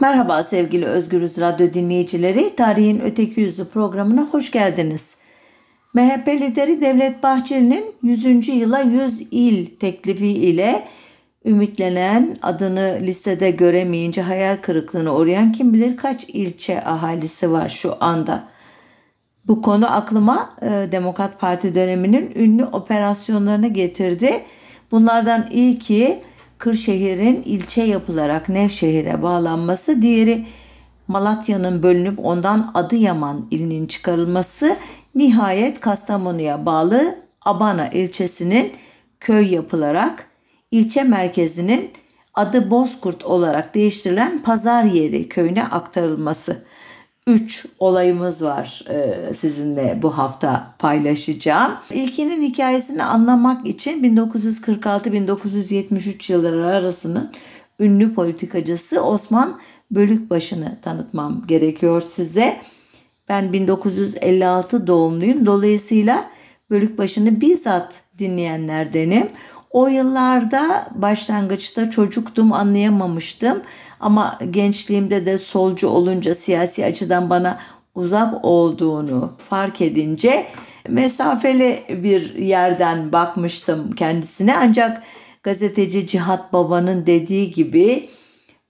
Merhaba sevgili Özgürüz Radyo dinleyicileri. Tarihin Öteki Yüzü programına hoş geldiniz. MHP lideri Devlet Bahçeli'nin 100. yıla 100 il teklifi ile ümitlenen adını listede göremeyince hayal kırıklığına uğrayan kim bilir kaç ilçe ahalisi var şu anda. Bu konu aklıma e, Demokrat Parti döneminin ünlü operasyonlarını getirdi. Bunlardan ilki Kırşehir'in ilçe yapılarak Nevşehir'e bağlanması, diğeri Malatya'nın bölünüp ondan Adıyaman ilinin çıkarılması, nihayet Kastamonu'ya bağlı Abana ilçesinin köy yapılarak ilçe merkezinin adı Bozkurt olarak değiştirilen Pazar Yeri köyüne aktarılması. Üç olayımız var e, sizinle bu hafta paylaşacağım. İlkinin hikayesini anlamak için 1946-1973 yılları arasının ünlü politikacısı Osman Bölükbaşı'nı tanıtmam gerekiyor size. Ben 1956 doğumluyum. Dolayısıyla Bölükbaşı'nı bizzat dinleyenlerdenim. O yıllarda başlangıçta çocuktum anlayamamıştım ama gençliğimde de solcu olunca siyasi açıdan bana uzak olduğunu fark edince mesafeli bir yerden bakmıştım kendisine ancak gazeteci Cihat Baba'nın dediği gibi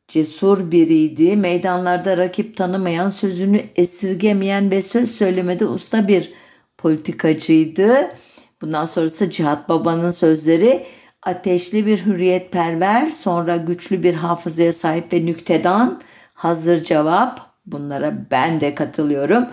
cesur biriydi. Meydanlarda rakip tanımayan, sözünü esirgemeyen ve söz söylemede usta bir politikacıydı. Bundan sonrası Cihat Baba'nın sözleri ateşli bir hürriyetperver, sonra güçlü bir hafızaya sahip ve nüktedan, hazır cevap. Bunlara ben de katılıyorum.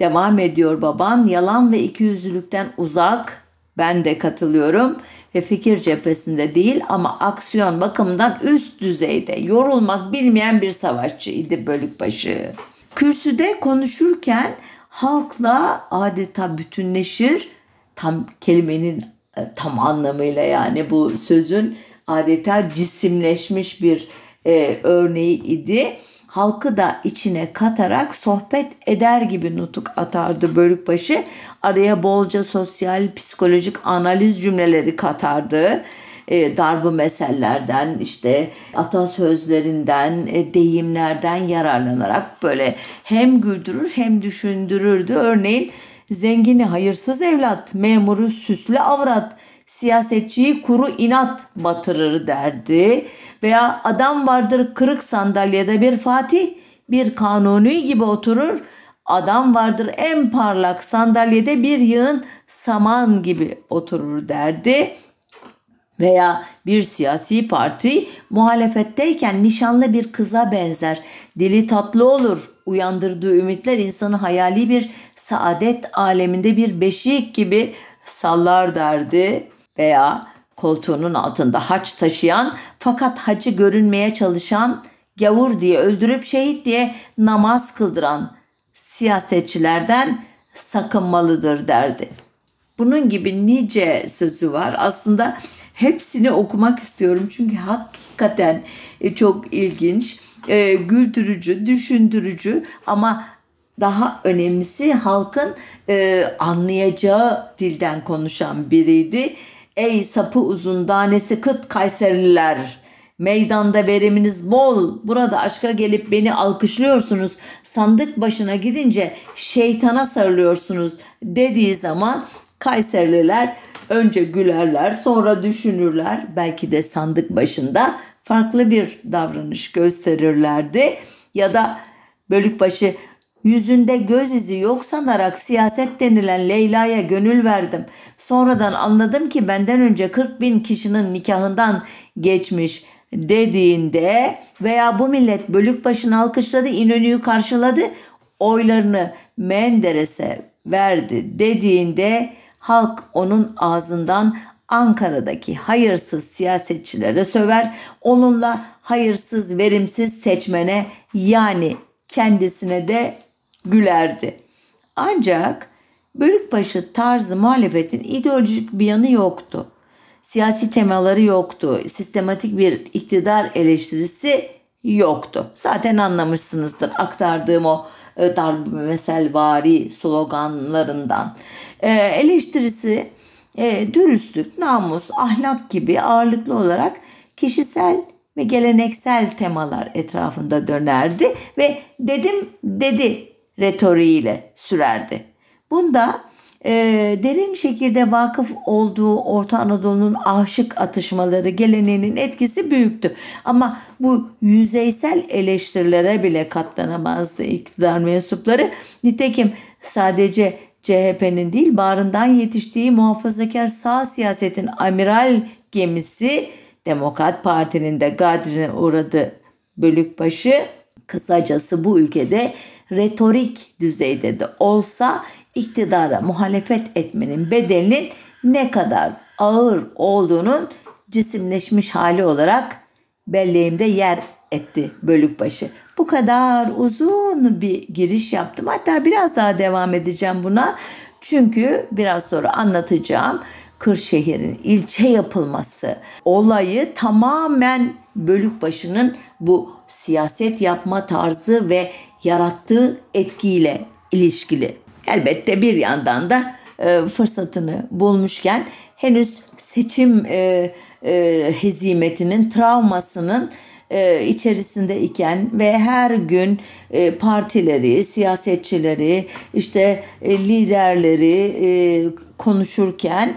Devam ediyor baban. Yalan ve ikiyüzlülükten uzak. Ben de katılıyorum. Ve fikir cephesinde değil ama aksiyon bakımından üst düzeyde yorulmak bilmeyen bir savaşçıydı Bölükbaşı. Kürsüde konuşurken halkla adeta bütünleşir. Tam kelimenin tam anlamıyla yani bu sözün adeta cisimleşmiş bir e, örneği idi. Halkı da içine katarak sohbet eder gibi nutuk atardı Bölükbaşı. Araya bolca sosyal, psikolojik analiz cümleleri katardı. E, darbu mesellerden işte atasözlerinden e, deyimlerden yararlanarak böyle hem güldürür hem düşündürürdü. Örneğin Zengini hayırsız evlat, memuru süslü avrat, siyasetçiyi kuru inat batırır derdi. Veya adam vardır kırık sandalyede bir fatih, bir kanuni gibi oturur. Adam vardır en parlak sandalyede bir yığın saman gibi oturur derdi veya bir siyasi parti muhalefetteyken nişanlı bir kıza benzer. Dili tatlı olur. Uyandırdığı ümitler insanı hayali bir saadet aleminde bir beşik gibi sallar derdi. Veya koltuğunun altında haç taşıyan fakat hacı görünmeye çalışan gavur diye öldürüp şehit diye namaz kıldıran siyasetçilerden sakınmalıdır derdi. Bunun gibi nice sözü var. Aslında hepsini okumak istiyorum çünkü hakikaten çok ilginç, e, güldürücü, düşündürücü ama daha önemlisi halkın e, anlayacağı dilden konuşan biriydi. Ey sapı uzun danesi kıt Kayserliler Meydanda veriminiz bol. Burada aşka gelip beni alkışlıyorsunuz. Sandık başına gidince şeytana sarılıyorsunuz dediği zaman Kayserliler önce gülerler, sonra düşünürler. Belki de sandık başında farklı bir davranış gösterirlerdi. Ya da Bölükbaşı yüzünde göz izi yok sanarak siyaset denilen Leyla'ya gönül verdim. Sonradan anladım ki benden önce 40 bin kişinin nikahından geçmiş dediğinde veya bu millet bölük başını alkışladı, İnönü'yü karşıladı, oylarını Menderes'e verdi dediğinde halk onun ağzından Ankara'daki hayırsız siyasetçilere söver, onunla hayırsız, verimsiz seçmene yani kendisine de gülerdi. Ancak Bölükbaşı tarzı muhalefetin ideolojik bir yanı yoktu siyasi temaları yoktu. Sistematik bir iktidar eleştirisi yoktu. Zaten anlamışsınızdır aktardığım o e, darbemeselvari sloganlarından. E, eleştirisi e, dürüstlük, namus, ahlak gibi ağırlıklı olarak kişisel ve geleneksel temalar etrafında dönerdi ve dedim dedi retoriğiyle sürerdi. Bunda e, derin şekilde vakıf olduğu Orta Anadolu'nun aşık atışmaları geleneğinin etkisi büyüktü. Ama bu yüzeysel eleştirilere bile katlanamazdı iktidar mensupları. Nitekim sadece CHP'nin değil bağrından yetiştiği muhafazakar sağ siyasetin amiral gemisi Demokrat Parti'nin de gadrine uğradı bölükbaşı. Kısacası bu ülkede retorik düzeyde de olsa iktidara muhalefet etmenin bedelinin ne kadar ağır olduğunun cisimleşmiş hali olarak belleğimde yer etti bölükbaşı. Bu kadar uzun bir giriş yaptım. Hatta biraz daha devam edeceğim buna. Çünkü biraz sonra anlatacağım Kırşehir'in ilçe yapılması olayı tamamen Bölükbaşı'nın bu siyaset yapma tarzı ve yarattığı etkiyle ilişkili. Elbette bir yandan da e, fırsatını bulmuşken henüz seçim e, e, hezimetinin travmasının e, içerisinde iken ve her gün e, partileri, siyasetçileri, işte e, liderleri e, konuşurken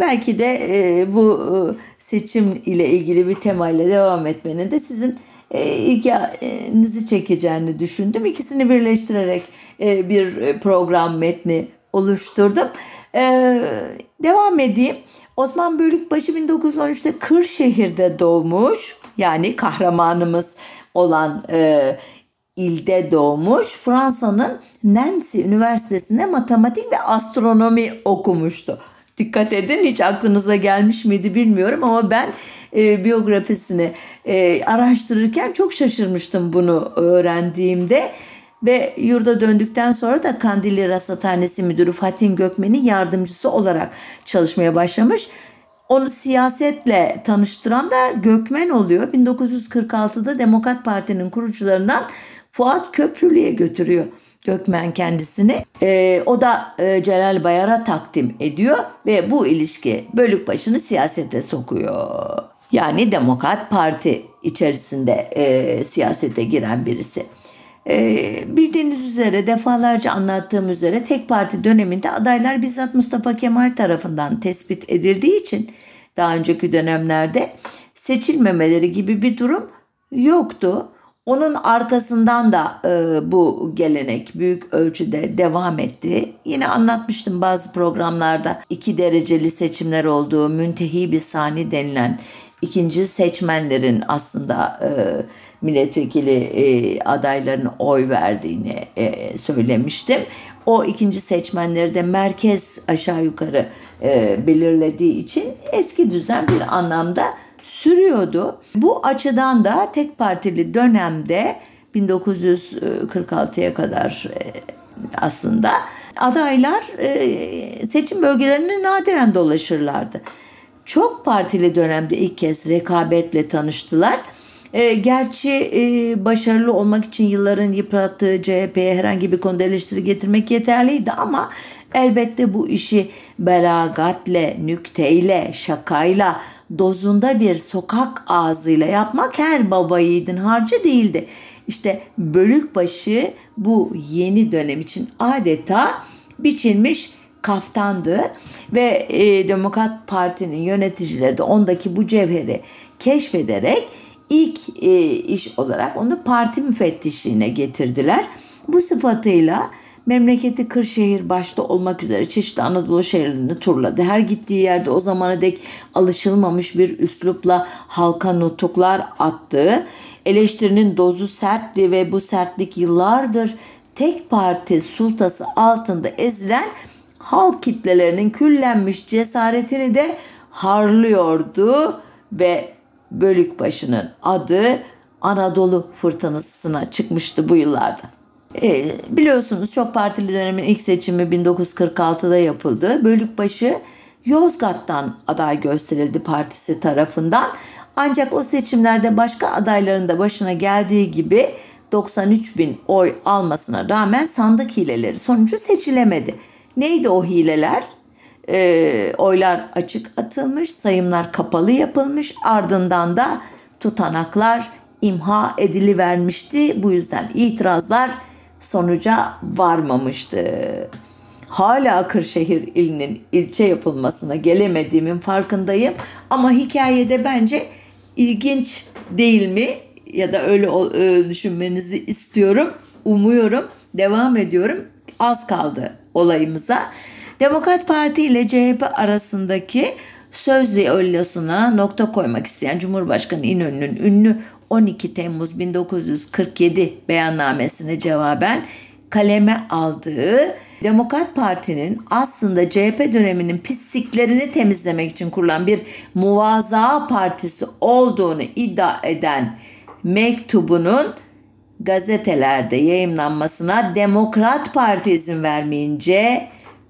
belki de bu seçim ile ilgili bir temayla devam etmenin de sizin ilginizi çekeceğini düşündüm. İkisini birleştirerek bir program metni oluşturdum. Devam edeyim. Osman Bölükbaşı 1913'te Kırşehir'de doğmuş. Yani kahramanımız olan e, ilde doğmuş. Fransa'nın Nancy Üniversitesi'nde matematik ve astronomi okumuştu. Dikkat edin hiç aklınıza gelmiş miydi bilmiyorum ama ben e, biyografisini e, araştırırken çok şaşırmıştım bunu öğrendiğimde. Ve yurda döndükten sonra da Kandilli Rasathanesi Müdürü Fatih Gökmen'in yardımcısı olarak çalışmaya başlamış. Onu siyasetle tanıştıran da Gökmen oluyor. 1946'da Demokrat Parti'nin kurucularından Fuat Köprülü'ye götürüyor. Gökmen kendisini. E, o da e, Celal Bayar'a takdim ediyor ve bu ilişki Bölükbaşı'nı siyasete sokuyor. Yani Demokrat Parti içerisinde e, siyasete giren birisi. Ee, bildiğiniz üzere defalarca anlattığım üzere tek parti döneminde adaylar bizzat Mustafa Kemal tarafından tespit edildiği için daha önceki dönemlerde seçilmemeleri gibi bir durum yoktu. Onun arkasından da e, bu gelenek büyük ölçüde devam etti. Yine anlatmıştım bazı programlarda iki dereceli seçimler olduğu müntehi bir sani denilen ikinci seçmenlerin aslında e, milletvekili e, adaylarının oy verdiğini e, söylemiştim. O ikinci seçmenleri de merkez aşağı yukarı e, belirlediği için eski düzen bir anlamda sürüyordu. Bu açıdan da tek partili dönemde 1946'ya kadar e, aslında adaylar e, seçim bölgelerine nadiren dolaşırlardı. Çok partili dönemde ilk kez rekabetle tanıştılar. E, gerçi e, başarılı olmak için yılların yıprattığı CHP'ye herhangi bir konuda eleştiri getirmek yeterliydi ama elbette bu işi belagatle, nükteyle, şakayla, dozunda bir sokak ağzıyla yapmak her baba yiğidin harcı değildi. İşte Bölükbaşı bu yeni dönem için adeta biçilmiş kaftandı ve e, Demokrat Parti'nin yöneticileri de ondaki bu cevheri keşfederek ilk e, iş olarak onu parti müfettişliğine getirdiler. Bu sıfatıyla memleketi Kırşehir başta olmak üzere çeşitli Anadolu şehirlerini turladı. Her gittiği yerde o zamana dek alışılmamış bir üslupla halka nutuklar attı. Eleştirinin dozu sertti ve bu sertlik yıllardır tek parti sultası altında ezilen halk kitlelerinin küllenmiş cesaretini de harlıyordu ve Bölükbaşı'nın adı Anadolu fırtınasına çıkmıştı bu yıllarda. E, biliyorsunuz çok partili dönemin ilk seçimi 1946'da yapıldı. Bölükbaşı Yozgat'tan aday gösterildi partisi tarafından. Ancak o seçimlerde başka adayların da başına geldiği gibi 93 bin oy almasına rağmen sandık hileleri sonucu seçilemedi. Neydi o hileler? E, oylar açık atılmış, sayımlar kapalı yapılmış. Ardından da tutanaklar imha edilivermişti. Bu yüzden itirazlar sonuca varmamıştı. Hala Kırşehir ilinin ilçe yapılmasına gelemediğimin farkındayım. Ama hikayede bence ilginç değil mi? Ya da öyle e, düşünmenizi istiyorum. Umuyorum. Devam ediyorum. Az kaldı olayımıza. Demokrat Parti ile CHP arasındaki sözlü ölyasına nokta koymak isteyen Cumhurbaşkanı İnönü'nün ünlü 12 Temmuz 1947 beyannamesine cevaben kaleme aldığı Demokrat Parti'nin aslında CHP döneminin pisliklerini temizlemek için kurulan bir muvaza partisi olduğunu iddia eden mektubunun gazetelerde yayınlanmasına Demokrat Parti izin vermeyince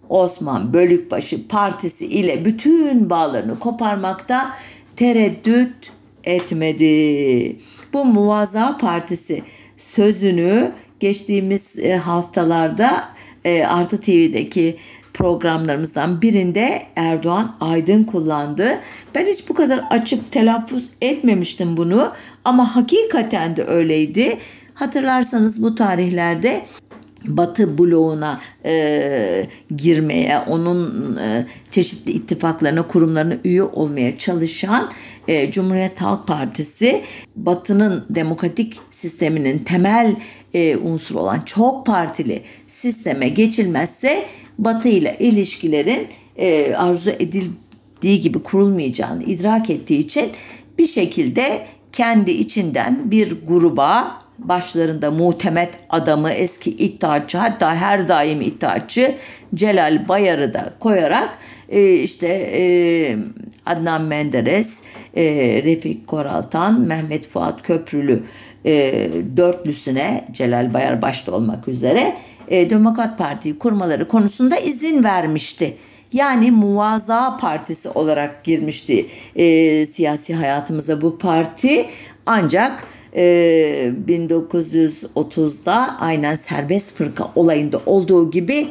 Osman Bölükbaşı Partisi ile bütün bağlarını koparmakta tereddüt etmedi. Bu Muvaza Partisi sözünü geçtiğimiz e, haftalarda e, Artı TV'deki programlarımızdan birinde Erdoğan Aydın kullandı. Ben hiç bu kadar açık telaffuz etmemiştim bunu ama hakikaten de öyleydi. Hatırlarsanız bu tarihlerde Batı bloğuna e, girmeye, onun e, çeşitli ittifaklarına, kurumlarına üye olmaya çalışan e, Cumhuriyet Halk Partisi, Batı'nın demokratik sisteminin temel e, unsuru olan çok partili sisteme geçilmezse Batı ile ilişkilerin e, arzu edildiği gibi kurulmayacağını idrak ettiği için bir şekilde kendi içinden bir gruba başlarında muhtemet adamı eski iddiaçı hatta her daim iddiaçı Celal Bayar'ı da koyarak e, işte e, Adnan Menderes, e, Refik Koraltan, Mehmet Fuat Köprülü e, dörtlüsüne Celal Bayar başta olmak üzere e, Demokrat Parti'yi kurmaları konusunda izin vermişti. Yani Muvaza Partisi olarak girmişti e, siyasi hayatımıza bu parti. Ancak e, 1930'da aynen serbest fırka olayında olduğu gibi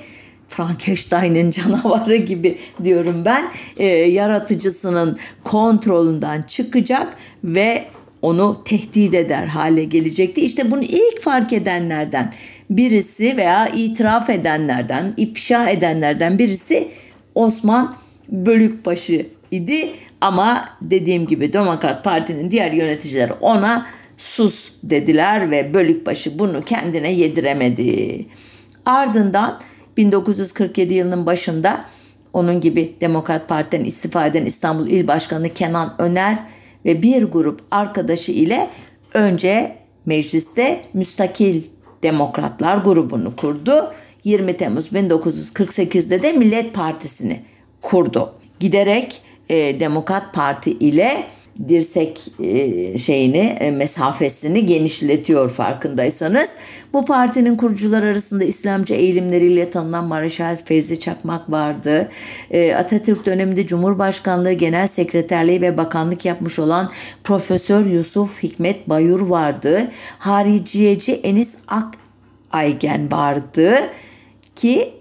Frankenstein'in canavarı gibi diyorum ben e, yaratıcısının kontrolünden çıkacak ve onu tehdit eder hale gelecekti. İşte bunu ilk fark edenlerden birisi veya itiraf edenlerden, ifşa edenlerden birisi Osman Bölükbaşı idi. Ama dediğim gibi Demokrat Parti'nin diğer yöneticileri ona sus dediler ve Bölükbaşı bunu kendine yediremedi. Ardından 1947 yılının başında onun gibi Demokrat Parti'den istifa eden İstanbul İl Başkanı Kenan Öner ve bir grup arkadaşı ile önce mecliste müstakil demokratlar grubunu kurdu. 20 Temmuz 1948'de de Millet Partisi'ni kurdu. Giderek e, Demokrat Parti ile dirsek e, şeyini e, mesafesini genişletiyor farkındaysanız. Bu partinin kurucular arasında İslamcı eğilimleriyle tanınan Mareşal Fevzi Çakmak vardı. E, Atatürk döneminde Cumhurbaşkanlığı Genel Sekreterliği ve bakanlık yapmış olan Profesör Yusuf Hikmet Bayur vardı. Hariciyeci Enis Ak Aygen vardı ki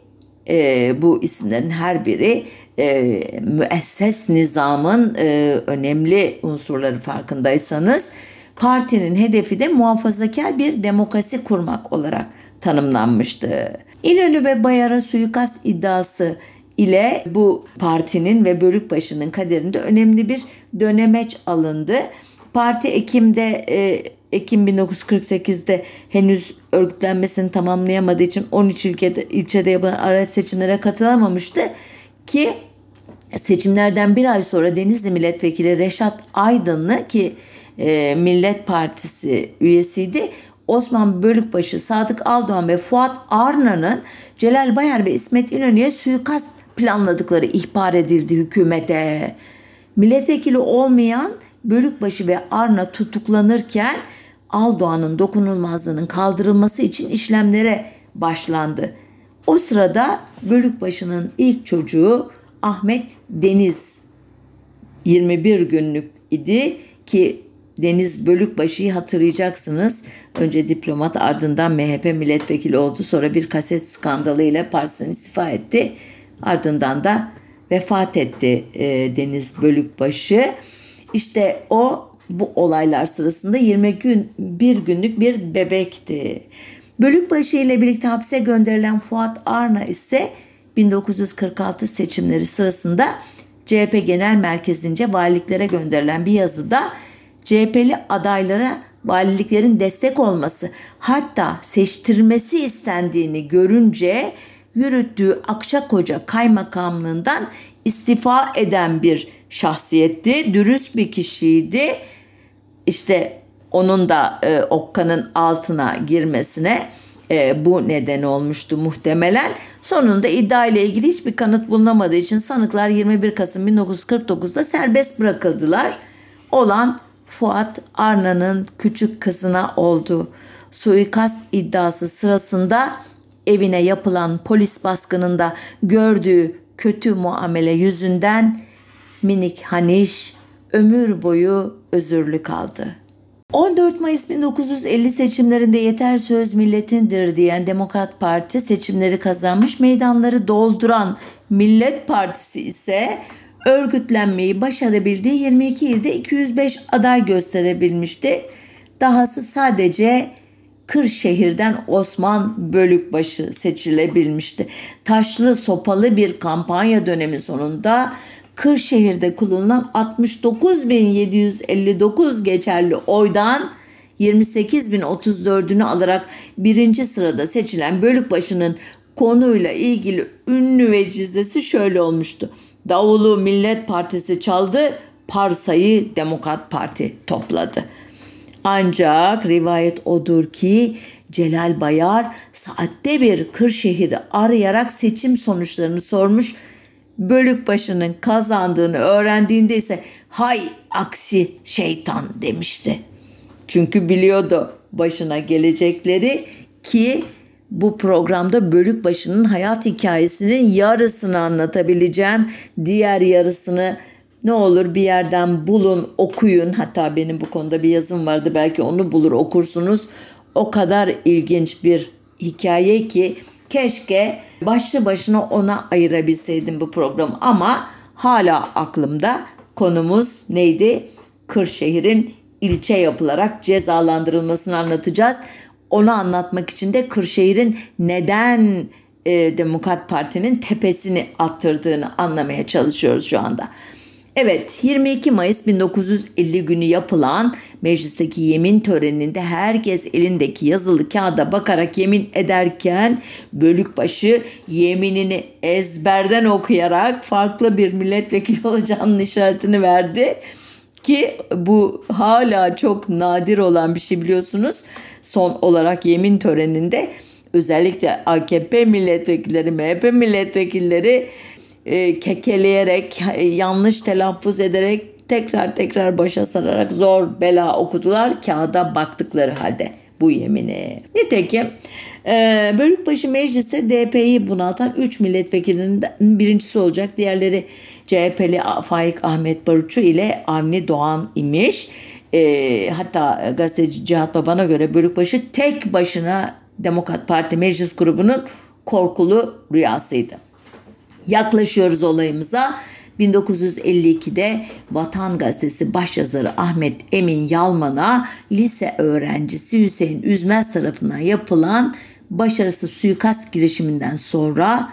bu isimlerin her biri e, müesses nizamın e, önemli unsurları farkındaysanız partinin hedefi de muhafazakar bir demokrasi kurmak olarak tanımlanmıştı. İnönü ve Bayar'a suikast iddiası ile bu partinin ve Bölükbaşı'nın kaderinde önemli bir dönemeç alındı. Parti Ekim'de e, Ekim 1948'de henüz örgütlenmesini tamamlayamadığı için 13 ilçede, ilçede yapılan araç seçimlere katılamamıştı ki seçimlerden bir ay sonra Denizli Milletvekili Reşat Aydınlı ki e, Millet Partisi üyesiydi. Osman Bölükbaşı, Sadık Aldoğan ve Fuat Arna'nın Celal Bayar ve İsmet İnönü'ye suikast planladıkları ihbar edildi hükümete. Milletvekili olmayan Bölükbaşı ve Arna tutuklanırken Aldoğan'ın dokunulmazlığının kaldırılması için işlemlere başlandı. O sırada Bölükbaşı'nın ilk çocuğu Ahmet Deniz 21 günlük idi ki Deniz Bölükbaşı'yı hatırlayacaksınız. Önce diplomat ardından MHP milletvekili oldu. Sonra bir kaset skandalıyla partisinden istifa etti. Ardından da vefat etti e, Deniz Bölükbaşı. İşte o bu olaylar sırasında 20 gün bir günlük bir bebekti. Bölükbaşı ile birlikte hapse gönderilen Fuat Arna ise 1946 seçimleri sırasında CHP Genel Merkezi'nce valiliklere gönderilen bir yazıda CHP'li adaylara valiliklerin destek olması hatta seçtirmesi istendiğini görünce yürüttüğü Akçakoca kaymakamlığından istifa eden bir şahsiyetti. Dürüst bir kişiydi. İşte onun da e, Okka'nın altına girmesine e, bu neden olmuştu muhtemelen. Sonunda iddia ile ilgili hiçbir kanıt bulunamadığı için sanıklar 21 Kasım 1949'da serbest bırakıldılar. Olan Fuat Arna'nın küçük kızına oldu. Suikast iddiası sırasında evine yapılan polis baskınında gördüğü kötü muamele yüzünden minik Haniş ömür boyu özürlü kaldı. 14 Mayıs 1950 seçimlerinde yeter söz milletindir diyen Demokrat Parti seçimleri kazanmış meydanları dolduran Millet Partisi ise örgütlenmeyi başarabildiği 22 ilde 205 aday gösterebilmişti. Dahası sadece Kırşehir'den Osman Bölükbaşı seçilebilmişti. Taşlı sopalı bir kampanya dönemi sonunda Kırşehir'de kullanılan 69.759 geçerli oydan 28.034'ünü alarak birinci sırada seçilen Bölükbaşı'nın konuyla ilgili ünlü vecizesi şöyle olmuştu. Davulu Millet Partisi çaldı, parsayı Demokrat Parti topladı. Ancak rivayet odur ki Celal Bayar saatte bir Kırşehir'i arayarak seçim sonuçlarını sormuş. Bölükbaşı'nın kazandığını öğrendiğinde ise hay aksi şeytan demişti. Çünkü biliyordu başına gelecekleri ki bu programda Bölükbaşı'nın hayat hikayesinin yarısını anlatabileceğim. Diğer yarısını ne olur bir yerden bulun, okuyun. Hatta benim bu konuda bir yazım vardı. Belki onu bulur okursunuz. O kadar ilginç bir hikaye ki keşke başlı başına ona ayırabilseydim bu programı ama hala aklımda konumuz neydi? Kırşehir'in ilçe yapılarak cezalandırılmasını anlatacağız. Onu anlatmak için de Kırşehir'in neden e, Demokrat Parti'nin tepesini attırdığını anlamaya çalışıyoruz şu anda. Evet 22 Mayıs 1950 günü yapılan meclisteki yemin töreninde herkes elindeki yazılı kağıda bakarak yemin ederken Bölükbaşı yeminini ezberden okuyarak farklı bir milletvekili olacağının işaretini verdi ki bu hala çok nadir olan bir şey biliyorsunuz. Son olarak yemin töreninde özellikle AKP milletvekilleri, MHP milletvekilleri e, kekeleyerek, e, yanlış telaffuz ederek tekrar tekrar başa sararak zor bela okudular kağıda baktıkları halde bu yemini. Nitekim e, Bölükbaşı Meclisi DP'yi bunaltan 3 milletvekilinin birincisi olacak. Diğerleri CHP'li Faik Ahmet Barutçu ile Avni Doğan imiş. E, hatta gazeteci Cihat Baban'a göre Bölükbaşı tek başına Demokrat Parti Meclis grubunun korkulu rüyasıydı. Yaklaşıyoruz olayımıza. 1952'de Vatan Gazetesi başyazarı Ahmet Emin Yalman'a lise öğrencisi Hüseyin Üzmez tarafından yapılan başarısız suikast girişiminden sonra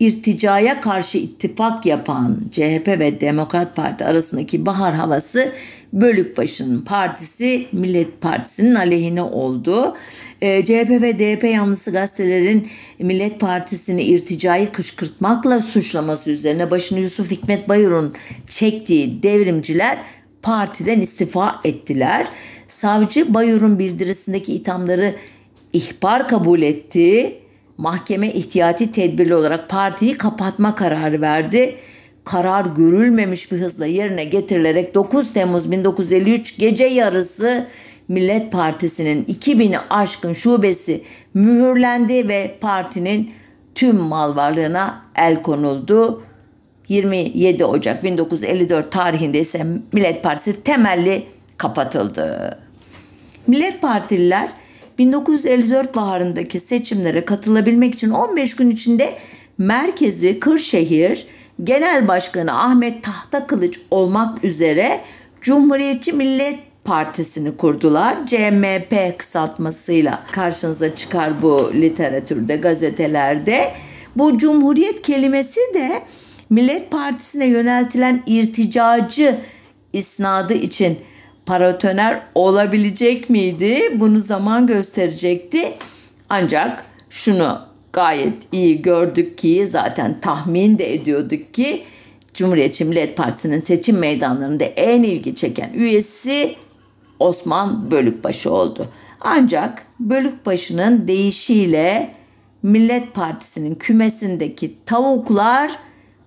irticaya karşı ittifak yapan CHP ve Demokrat Parti arasındaki bahar havası Bölükbaşı'nın partisi Millet Partisi'nin aleyhine oldu. E, ee, CHP ve DP yanlısı gazetelerin Millet Partisi'ni irticayı kışkırtmakla suçlaması üzerine başını Yusuf Hikmet Bayur'un çektiği devrimciler partiden istifa ettiler. Savcı Bayur'un bildirisindeki ithamları ihbar kabul etti mahkeme ihtiyati tedbirli olarak partiyi kapatma kararı verdi. Karar görülmemiş bir hızla yerine getirilerek 9 Temmuz 1953 gece yarısı Millet Partisi'nin 2000'i aşkın şubesi mühürlendi ve partinin tüm mal varlığına el konuldu. 27 Ocak 1954 tarihinde ise Millet Partisi temelli kapatıldı. Millet Partililer 1954 baharındaki seçimlere katılabilmek için 15 gün içinde merkezi Kırşehir Genel Başkanı Ahmet Tahtakılıç olmak üzere Cumhuriyetçi Millet Partisi'ni kurdular. CMP kısaltmasıyla karşınıza çıkar bu literatürde, gazetelerde. Bu cumhuriyet kelimesi de Millet Partisi'ne yöneltilen irticacı isnadı için paratoner olabilecek miydi? Bunu zaman gösterecekti. Ancak şunu gayet iyi gördük ki zaten tahmin de ediyorduk ki Cumhuriyetçi Millet Partisi'nin seçim meydanlarında en ilgi çeken üyesi Osman Bölükbaşı oldu. Ancak Bölükbaşı'nın deyişiyle Millet Partisi'nin kümesindeki tavuklar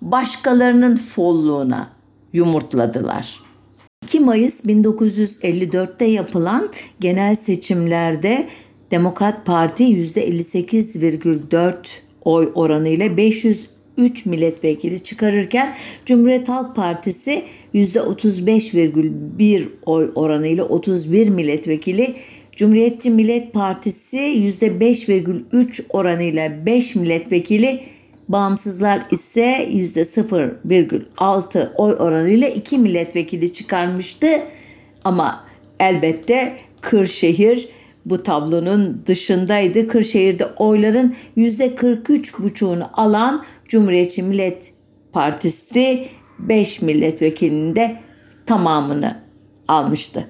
başkalarının folluğuna yumurtladılar. 2 Mayıs 1954'te yapılan genel seçimlerde Demokrat Parti %58,4 oy oranı ile 503 milletvekili çıkarırken Cumhuriyet Halk Partisi %35,1 oy oranı ile 31 milletvekili Cumhuriyetçi Millet Partisi %5,3 oranıyla 5 milletvekili Bağımsızlar ise %0,6 oy oranıyla 2 milletvekili çıkarmıştı. Ama elbette Kırşehir bu tablonun dışındaydı. Kırşehir'de oyların %43,5'unu alan Cumhuriyetçi Millet Partisi 5 milletvekilinin de tamamını almıştı.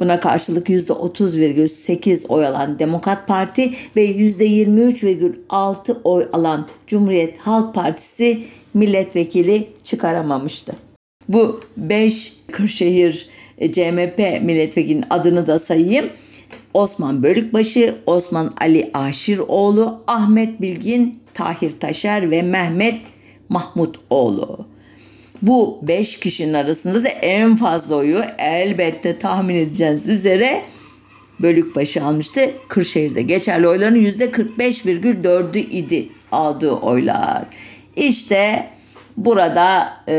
Buna karşılık %30,8 oy alan Demokrat Parti ve %23,6 oy alan Cumhuriyet Halk Partisi milletvekili çıkaramamıştı. Bu 5 Kırşehir e, CMP milletvekilinin adını da sayayım. Osman Bölükbaşı, Osman Ali Aşiroğlu, Ahmet Bilgin, Tahir Taşer ve Mehmet Mahmutoğlu. Bu 5 kişinin arasında da en fazla oyu elbette tahmin edeceğiniz üzere Bölükbaşı almıştı. Kırşehir'de geçerli oyların %45,4'ü idi aldığı oylar. İşte burada e,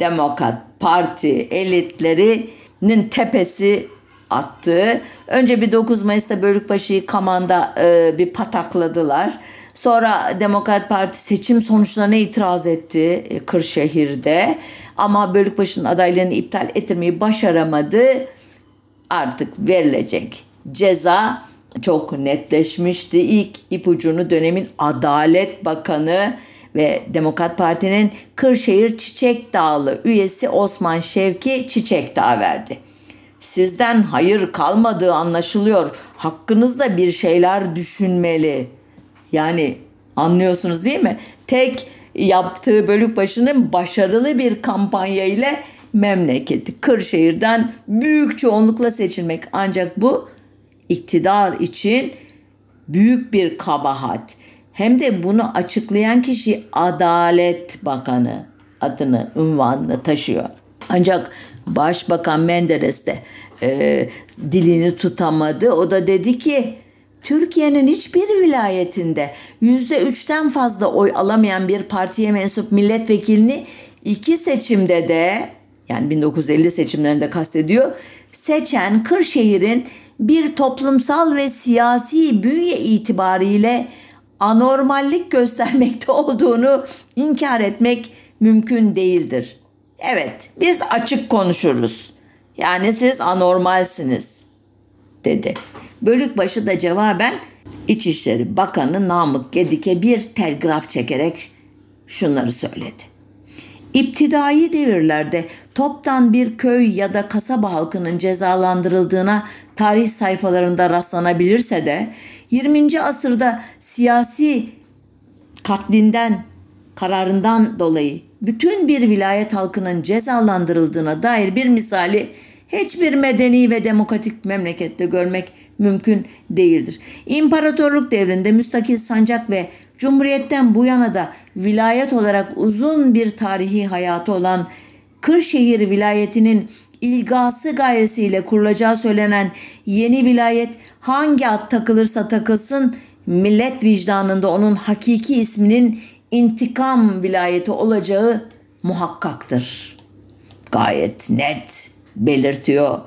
Demokrat Parti elitlerinin tepesi attı. Önce bir 9 Mayıs'ta Bölükbaşı'yı Kaman'da e, bir patakladılar. Sonra Demokrat Parti seçim sonuçlarına itiraz etti e, Kırşehir'de. Ama Bölükbaşı'nın adaylarını iptal ettirmeyi başaramadı. Artık verilecek ceza çok netleşmişti. İlk ipucunu dönemin Adalet Bakanı ve Demokrat Parti'nin Kırşehir Çiçek Dağlı üyesi Osman Şevki Çiçek Dağ verdi. Sizden hayır kalmadığı anlaşılıyor. Hakkınızda bir şeyler düşünmeli yani anlıyorsunuz değil mi? Tek yaptığı bölük başının başarılı bir kampanya ile memleketi Kırşehir'den büyük çoğunlukla seçilmek. Ancak bu iktidar için büyük bir kabahat. Hem de bunu açıklayan kişi Adalet Bakanı adını, ünvanını taşıyor. Ancak Başbakan Menderes de e, dilini tutamadı. O da dedi ki Türkiye'nin hiçbir vilayetinde yüzde üçten fazla oy alamayan bir partiye mensup milletvekilini iki seçimde de yani 1950 seçimlerinde kastediyor seçen Kırşehir'in bir toplumsal ve siyasi bünye itibariyle anormallik göstermekte olduğunu inkar etmek mümkün değildir. Evet, biz açık konuşuruz. Yani siz anormalsiniz dedi. Bölükbaşı da cevaben İçişleri Bakanı Namık Gedik'e bir telgraf çekerek şunları söyledi. İptidai devirlerde toptan bir köy ya da kasaba halkının cezalandırıldığına tarih sayfalarında rastlanabilirse de 20. asırda siyasi katlinden kararından dolayı bütün bir vilayet halkının cezalandırıldığına dair bir misali hiçbir medeni ve demokratik memlekette görmek mümkün değildir. İmparatorluk devrinde müstakil sancak ve Cumhuriyetten bu yana da vilayet olarak uzun bir tarihi hayatı olan Kırşehir vilayetinin ilgası gayesiyle kurulacağı söylenen yeni vilayet hangi ad takılırsa takılsın millet vicdanında onun hakiki isminin intikam vilayeti olacağı muhakkaktır. Gayet net belirtiyor.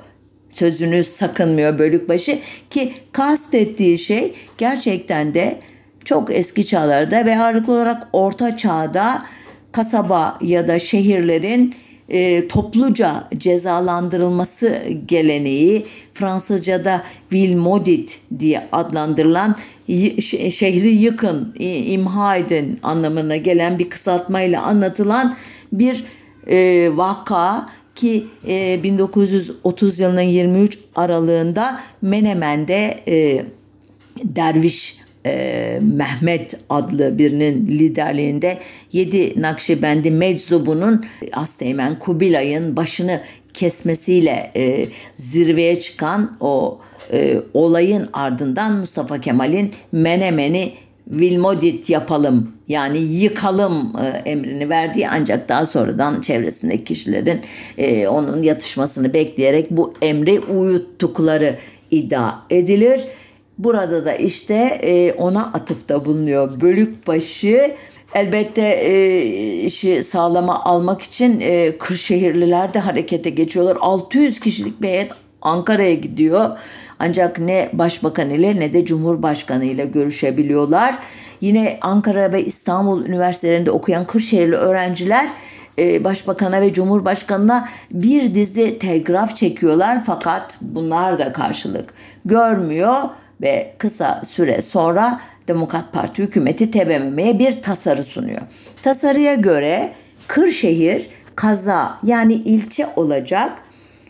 Sözünü sakınmıyor Bölükbaşı ki kastettiği şey gerçekten de çok eski çağlarda ve ağırlıklı olarak orta çağda kasaba ya da şehirlerin e, topluca cezalandırılması geleneği Fransızca'da Vilmodit diye adlandırılan şehri yıkın, imha edin anlamına gelen bir kısaltmayla anlatılan bir e, vaka ki e, 1930 yılının 23 aralığında Menemen'de e, derviş e, Mehmet adlı birinin liderliğinde 7 Nakşibendi Meczubunun Asteğmen Kubilay'ın başını kesmesiyle e, zirveye çıkan o e, olayın ardından Mustafa Kemal'in Menemen'i Vilmodit yapalım yani yıkalım e, emrini verdiği ancak daha sonradan çevresindeki kişilerin e, onun yatışmasını bekleyerek bu emri uyuttukları iddia edilir. Burada da işte e, ona atıfta bulunuyor. Bölükbaşı elbette e, işi sağlama almak için e, Kırşehirliler de harekete geçiyorlar. 600 kişilik bir heyet Ankara'ya gidiyor. Ancak ne başbakan ile ne de cumhurbaşkanı ile görüşebiliyorlar. Yine Ankara ve İstanbul üniversitelerinde okuyan Kırşehirli öğrenciler e, başbakana ve cumhurbaşkanına bir dizi telgraf çekiyorlar fakat bunlar da karşılık görmüyor ve kısa süre sonra Demokrat Parti hükümeti TBMM'ye bir tasarı sunuyor. Tasarıya göre Kırşehir kaza yani ilçe olacak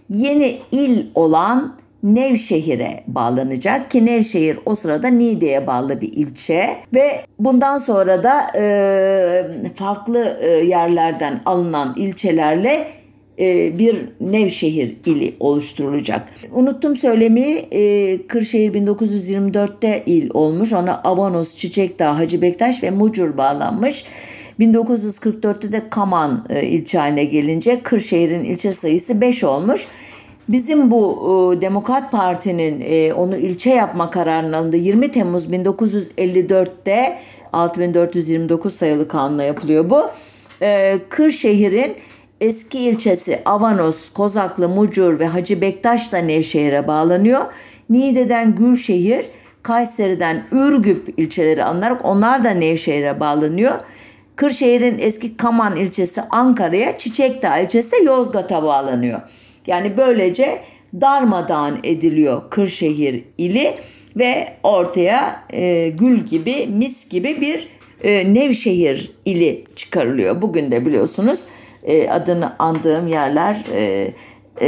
yeni il olan Nevşehir'e bağlanacak ki Nevşehir o sırada Niğde'ye bağlı bir ilçe ve bundan sonra da e, farklı e, yerlerden alınan ilçelerle bir Nevşehir ili oluşturulacak. Unuttum söylemeyi e, Kırşehir 1924'te il olmuş. Ona Avanos, Çiçekdağ, Hacı Bektaş ve Mucur bağlanmış. 1944'te de Kaman e, ilçe haline gelince Kırşehir'in ilçe sayısı 5 olmuş. Bizim bu e, Demokrat Parti'nin e, onu ilçe yapma kararının alındığı 20 Temmuz 1954'te 6429 sayılı kanunla yapılıyor bu. E, Kırşehir'in eski ilçesi Avanos, Kozaklı, Mucur ve Hacı Bektaş da Nevşehir'e bağlanıyor. Niğde'den Gülşehir, Kayseri'den Ürgüp ilçeleri alınarak onlar da Nevşehir'e bağlanıyor. Kırşehir'in eski Kaman ilçesi Ankara'ya, Çiçekdağ ilçesi Yozgat'a bağlanıyor. Yani böylece darmadağın ediliyor Kırşehir ili ve ortaya e, gül gibi mis gibi bir e, Nevşehir ili çıkarılıyor. Bugün de biliyorsunuz e, adını andığım yerler e, e,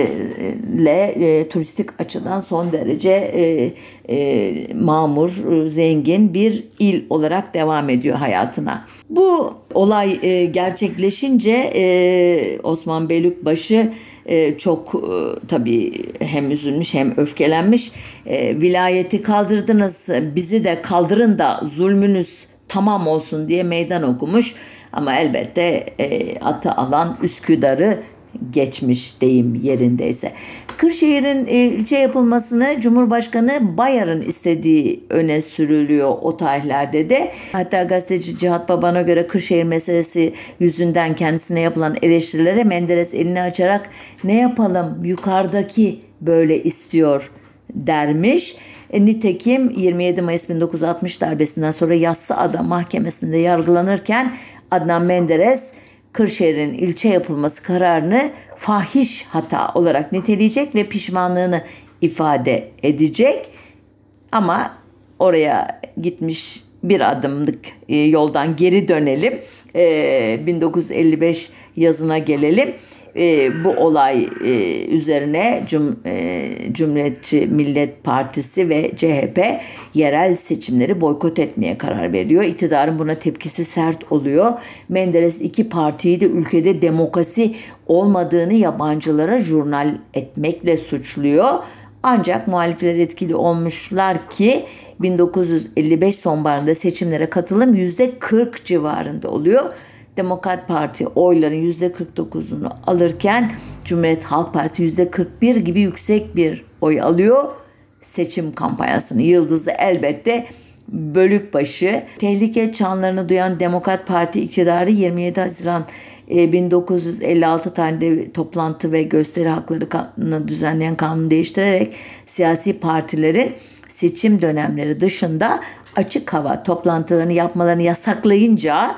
e, turistik açıdan son derece e, e, mamur, e, zengin bir il olarak devam ediyor hayatına. Bu olay e, gerçekleşince e, Osman Beylikbaşı e, çok e, tabii hem üzülmüş hem öfkelenmiş. E, vilayeti kaldırdınız bizi de kaldırın da zulmünüz tamam olsun diye meydan okumuş. Ama elbette e, atı alan Üsküdar'ı geçmiş deyim yerindeyse. Kırşehir'in e, ilçe yapılmasını Cumhurbaşkanı Bayar'ın istediği öne sürülüyor o tarihlerde de. Hatta gazeteci Cihat Baban'a göre Kırşehir meselesi yüzünden kendisine yapılan eleştirilere Menderes elini açarak ne yapalım yukarıdaki böyle istiyor dermiş. E, nitekim 27 Mayıs 1960 darbesinden sonra Yassı Ada Mahkemesi'nde yargılanırken Adnan Menderes Kırşehir'in ilçe yapılması kararını fahiş hata olarak niteleyecek ve pişmanlığını ifade edecek. Ama oraya gitmiş bir adımlık e, yoldan geri dönelim. 1955 e, yazına gelelim e, bu olay e, üzerine Cum, e, Cumhuriyetçi Millet Partisi ve CHP yerel seçimleri boykot etmeye karar veriyor. İktidarın buna tepkisi sert oluyor. Menderes iki partiyi de ülkede demokrasi olmadığını yabancılara jurnal etmekle suçluyor. Ancak muhalifler etkili olmuşlar ki 1955 sonbaharında seçimlere katılım %40 civarında oluyor. Demokrat Parti oyların %49'unu alırken Cumhuriyet Halk Partisi %41 gibi yüksek bir oy alıyor. Seçim kampanyasının yıldızı elbette Bölükbaşı. Tehlike çanlarını duyan Demokrat Parti iktidarı 27 Haziran 1956 e, tarihinde toplantı ve gösteri hakları kanunu düzenleyen kanunu değiştirerek siyasi partilerin seçim dönemleri dışında açık hava toplantılarını yapmalarını yasaklayınca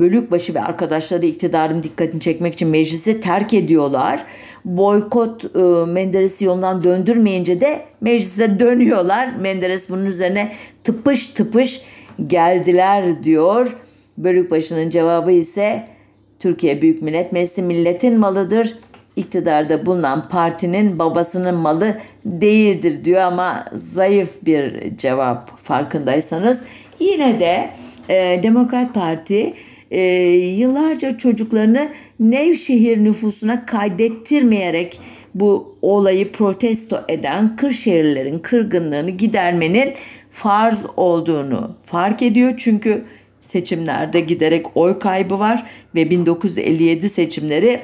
Bölükbaşı ve arkadaşları iktidarın dikkatini çekmek için meclisi terk ediyorlar. Boykot e, Menderes'i yolundan döndürmeyince de meclise dönüyorlar. Menderes bunun üzerine tıpış tıpış geldiler diyor. Bölükbaşı'nın cevabı ise Türkiye Büyük Millet Meclisi milletin malıdır. İktidarda bulunan partinin babasının malı değildir diyor ama zayıf bir cevap farkındaysanız. Yine de e, Demokrat Parti e, yıllarca çocuklarını Nevşehir nüfusuna kaydettirmeyerek bu olayı protesto eden Kırşehirlilerin kırgınlığını gidermenin farz olduğunu fark ediyor. Çünkü seçimlerde giderek oy kaybı var ve 1957 seçimleri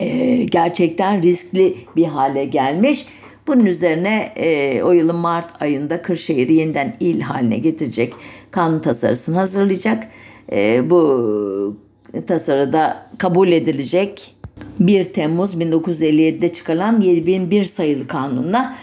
e, gerçekten riskli bir hale gelmiş. Bunun üzerine e, o yılın Mart ayında Kırşehir'i yeniden il haline getirecek kanun tasarısını hazırlayacak. E, bu tasarıda kabul edilecek 1 Temmuz 1957'de çıkarılan 7001 sayılı kanunla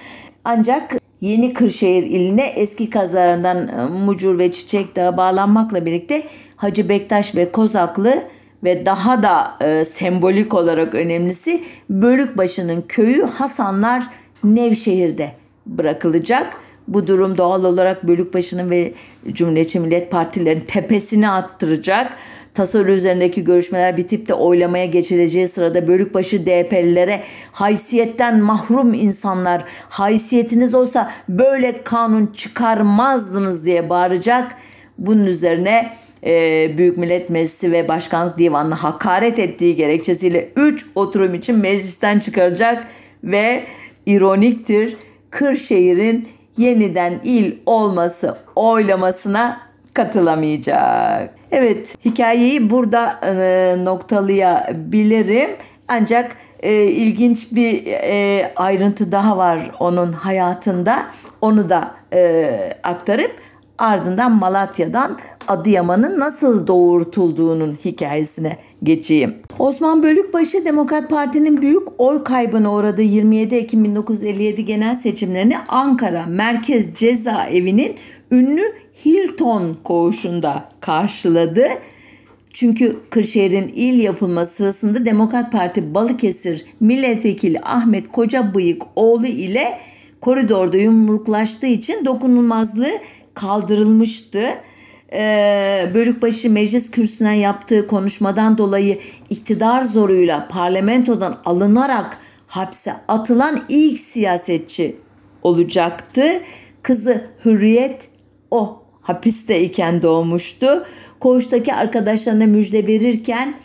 ancak Yeni Kırşehir iline eski kazalarından e, Mucur ve Çiçek Dağı bağlanmakla birlikte Hacı Bektaş ve Kozaklı ve daha da e, sembolik olarak önemlisi Bölükbaşı'nın köyü Hasanlar Nevşehir'de bırakılacak. Bu durum doğal olarak Bölükbaşı'nın ve Cumhuriyetçi Millet Partilerin tepesini attıracak. Tasarı üzerindeki görüşmeler bitip de oylamaya geçileceği sırada Bölükbaşı DP'lilere haysiyetten mahrum insanlar haysiyetiniz olsa böyle kanun çıkarmazdınız diye bağıracak. Bunun üzerine e, Büyük Millet Meclisi ve Başkanlık Divanı'na hakaret ettiği gerekçesiyle 3 oturum için meclisten çıkaracak ve ironiktir Kırşehir'in yeniden il olması oylamasına katılamayacak. Evet hikayeyi burada e, noktalayabilirim ancak e, ilginç bir e, ayrıntı daha var onun hayatında onu da e, aktarıp ardından Malatya'dan Adıyaman'ın nasıl doğurtulduğunun hikayesine geçeyim. Osman Bölükbaşı Demokrat Parti'nin büyük oy kaybına uğradığı 27 Ekim 1957 genel seçimlerini Ankara Merkez Cezaevi'nin ünlü Hilton koğuşunda karşıladı. Çünkü Kırşehir'in il yapılması sırasında Demokrat Parti Balıkesir Milletvekili Ahmet Kocabıyık oğlu ile koridorda yumruklaştığı için dokunulmazlığı kaldırılmıştı. Ee, Bölükbaşı meclis kürsüsünden yaptığı konuşmadan dolayı iktidar zoruyla parlamentodan alınarak hapse atılan ilk siyasetçi olacaktı. Kızı Hürriyet o hapisteyken doğmuştu. Koğuştaki arkadaşlarına müjde verirken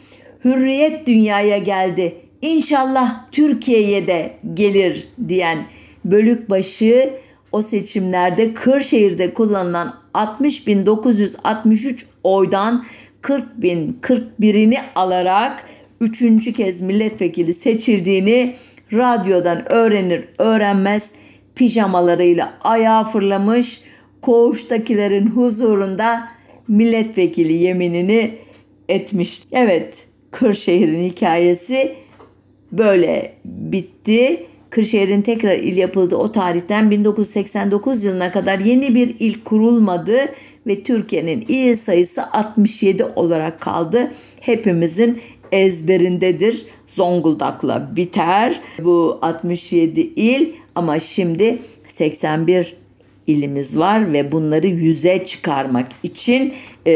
Hürriyet dünyaya geldi. İnşallah Türkiye'ye de gelir diyen Bölükbaşı o seçimlerde Kırşehir'de kullanılan 60.963 oydan 40.041'ini alarak üçüncü kez milletvekili seçildiğini radyodan öğrenir öğrenmez pijamalarıyla ayağa fırlamış koğuştakilerin huzurunda milletvekili yeminini etmiş. Evet Kırşehir'in hikayesi böyle bitti. Kırşehir'in tekrar il yapıldığı o tarihten 1989 yılına kadar yeni bir il kurulmadı ve Türkiye'nin il sayısı 67 olarak kaldı. Hepimizin ezberindedir. Zonguldak'la biter bu 67 il ama şimdi 81 ilimiz var ve bunları yüze çıkarmak için e,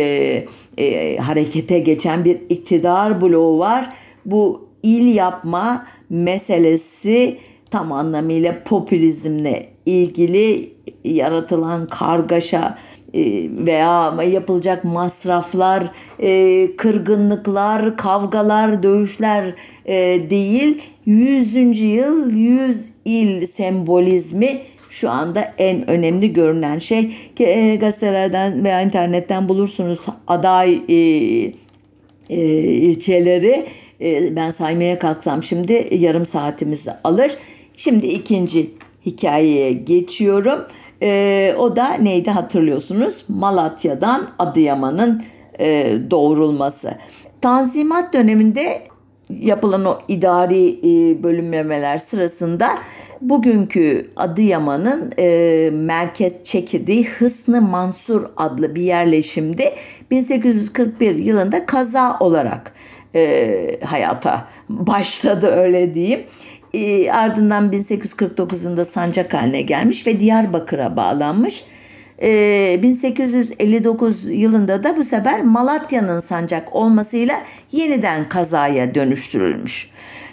e, harekete geçen bir iktidar bloğu var. Bu il yapma meselesi tam anlamıyla popülizmle ilgili yaratılan kargaşa e, veya yapılacak masraflar, e, kırgınlıklar, kavgalar, dövüşler e, değil. 100. yıl 100 il sembolizmi şu anda en önemli görünen şey ki gazetelerden veya internetten bulursunuz aday ilçeleri ben saymaya kalksam şimdi yarım saatimizi alır. Şimdi ikinci hikayeye geçiyorum. E, o da neydi hatırlıyorsunuz? Malatya'dan Adıyaman'ın e, doğrulması. Tanzimat döneminde yapılan o idari e, bölünmemeler sırasında bugünkü Adıyaman'ın e, merkez çekirdeği Hısnı Mansur adlı bir yerleşimde 1841 yılında kaza olarak e, hayata başladı öyle diyeyim. E, ardından 1849 yılında sancak haline gelmiş ve Diyarbakır'a bağlanmış. E, 1859 yılında da bu sefer Malatya'nın sancak olmasıyla yeniden kazaya dönüştürülmüş.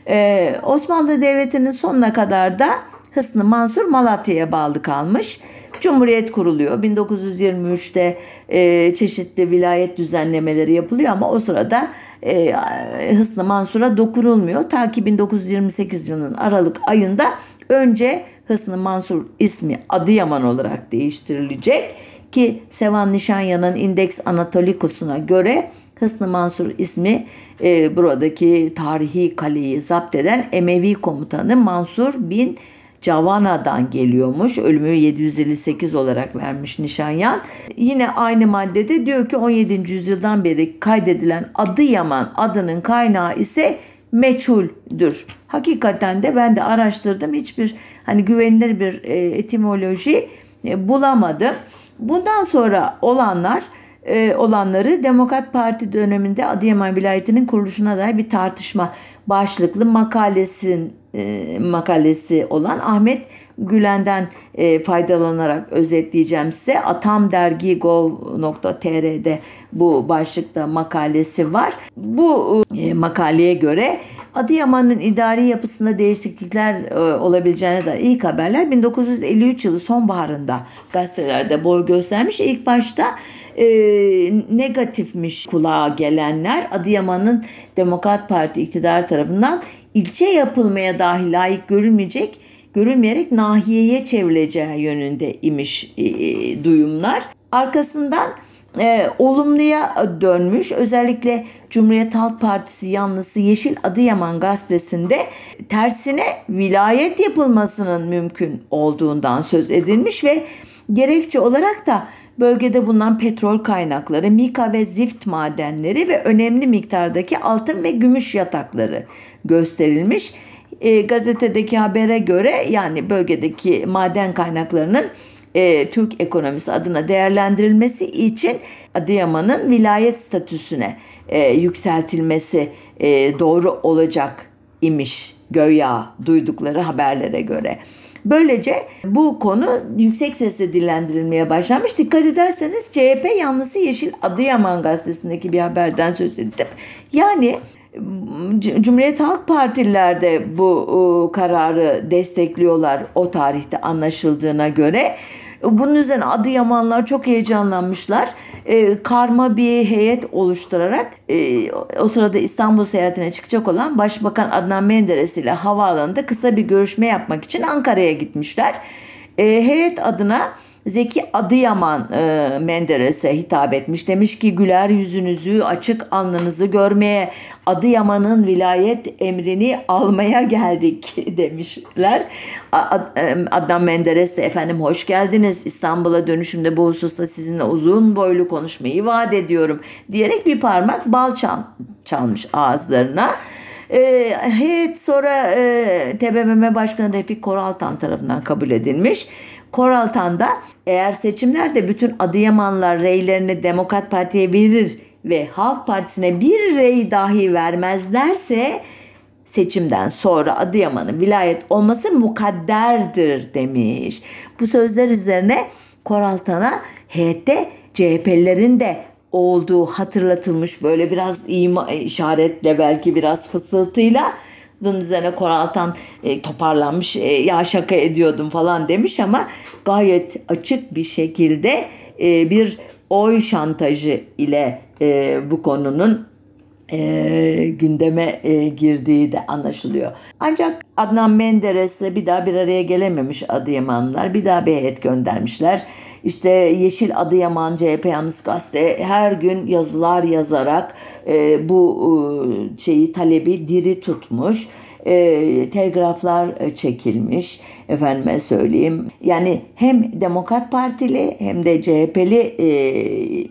E, Osmanlı Devleti'nin sonuna kadar da Hısnı Mansur Malatya'ya bağlı kalmış. Cumhuriyet kuruluyor. 1923'te e, çeşitli vilayet düzenlemeleri yapılıyor ama o sırada e, Hısnı Mansur'a dokunulmuyor. Ta ki 1928 yılının Aralık ayında önce Hısnı Mansur ismi Adıyaman olarak değiştirilecek ki Sevan Nişanyan'ın Index Anatolicus'una göre Hısnı Mansur ismi e, buradaki tarihi kaleyi zapt eden Emevi komutanı Mansur bin Cavana'dan geliyormuş. Ölümü 758 olarak vermiş Nişanyan. Yine aynı maddede diyor ki 17. yüzyıldan beri kaydedilen Adıyaman adının kaynağı ise meçhuldür. Hakikaten de ben de araştırdım. Hiçbir hani güvenilir bir e, etimoloji e, bulamadım. Bundan sonra olanlar e, olanları Demokrat Parti döneminde Adıyaman vilayetinin kuruluşuna dair bir tartışma başlıklı makalesin e, makalesi olan Ahmet Gülen'den e, faydalanarak özetleyeceğim size. atamdergi.gov.tr'de bu başlıkta makalesi var. Bu e, makaleye göre Adıyaman'ın idari yapısında değişiklikler e, olabileceğine dair ilk haberler 1953 yılı sonbaharında gazetelerde boy göstermiş. İlk başta e, negatifmiş kulağa gelenler Adıyaman'ın Demokrat Parti iktidar tarafından ilçe yapılmaya dahi layık görülmeyecek görülmeyerek nahiyeye çevrileceği yönünde imiş e, e, duyumlar. Arkasından e, olumluya dönmüş. Özellikle Cumhuriyet Halk Partisi yanlısı Yeşil Adıyaman gazetesinde tersine vilayet yapılmasının mümkün olduğundan söz edilmiş ve gerekçe olarak da bölgede bulunan petrol kaynakları, mika ve zift madenleri ve önemli miktardaki altın ve gümüş yatakları gösterilmiş. E, gazetedeki habere göre yani bölgedeki maden kaynaklarının e, Türk ekonomisi adına değerlendirilmesi için Adıyaman'ın vilayet statüsüne e, yükseltilmesi e, doğru olacak imiş göya duydukları haberlere göre. Böylece bu konu yüksek sesle dillendirilmeye başlanmış. Dikkat ederseniz CHP yanlısı Yeşil Adıyaman gazetesindeki bir haberden söz ettim. Yani Cumhuriyet Halk Partililer de bu kararı destekliyorlar o tarihte anlaşıldığına göre. Bunun üzerine Adıyamanlar çok heyecanlanmışlar. E, karma bir heyet oluşturarak e, o sırada İstanbul seyahatine çıkacak olan Başbakan Adnan Menderes ile havaalanında kısa bir görüşme yapmak için Ankara'ya gitmişler. E, heyet adına Zeki Adıyaman e, Menderes'e hitap etmiş. Demiş ki güler yüzünüzü, açık alnınızı görmeye, Adıyaman'ın vilayet emrini almaya geldik demişler. E, Adnan Menderes de efendim hoş geldiniz. İstanbul'a dönüşümde bu hususta sizinle uzun boylu konuşmayı vaat ediyorum diyerek bir parmak bal çal, çalmış ağızlarına. E, heyet sonra e, TBMM Başkanı Refik Koraltan tarafından kabul edilmiş. Koraltan'da eğer seçimlerde bütün Adıyamanlar reylerini Demokrat Parti'ye verir ve Halk Partisi'ne bir rey dahi vermezlerse seçimden sonra Adıyaman'ın vilayet olması mukadderdir demiş. Bu sözler üzerine Koraltan'a heyette CHP'lilerin de olduğu hatırlatılmış böyle biraz ima işaretle belki biraz fısıltıyla bunun üzerine Koraltan e, toparlanmış e, ya şaka ediyordum falan demiş ama gayet açık bir şekilde e, bir oy şantajı ile e, bu konunun e, gündeme e, girdiği de anlaşılıyor. Ancak Adnan Menderes'le bir daha bir araya gelememiş Adıyamanlılar. Bir daha bir heyet göndermişler. İşte Yeşil Adıyaman CHP Yalnız Gazete her gün yazılar yazarak e, bu e, şeyi talebi diri tutmuş. E, telgraflar çekilmiş efendime söyleyeyim. Yani hem Demokrat Partili hem de CHP'li e,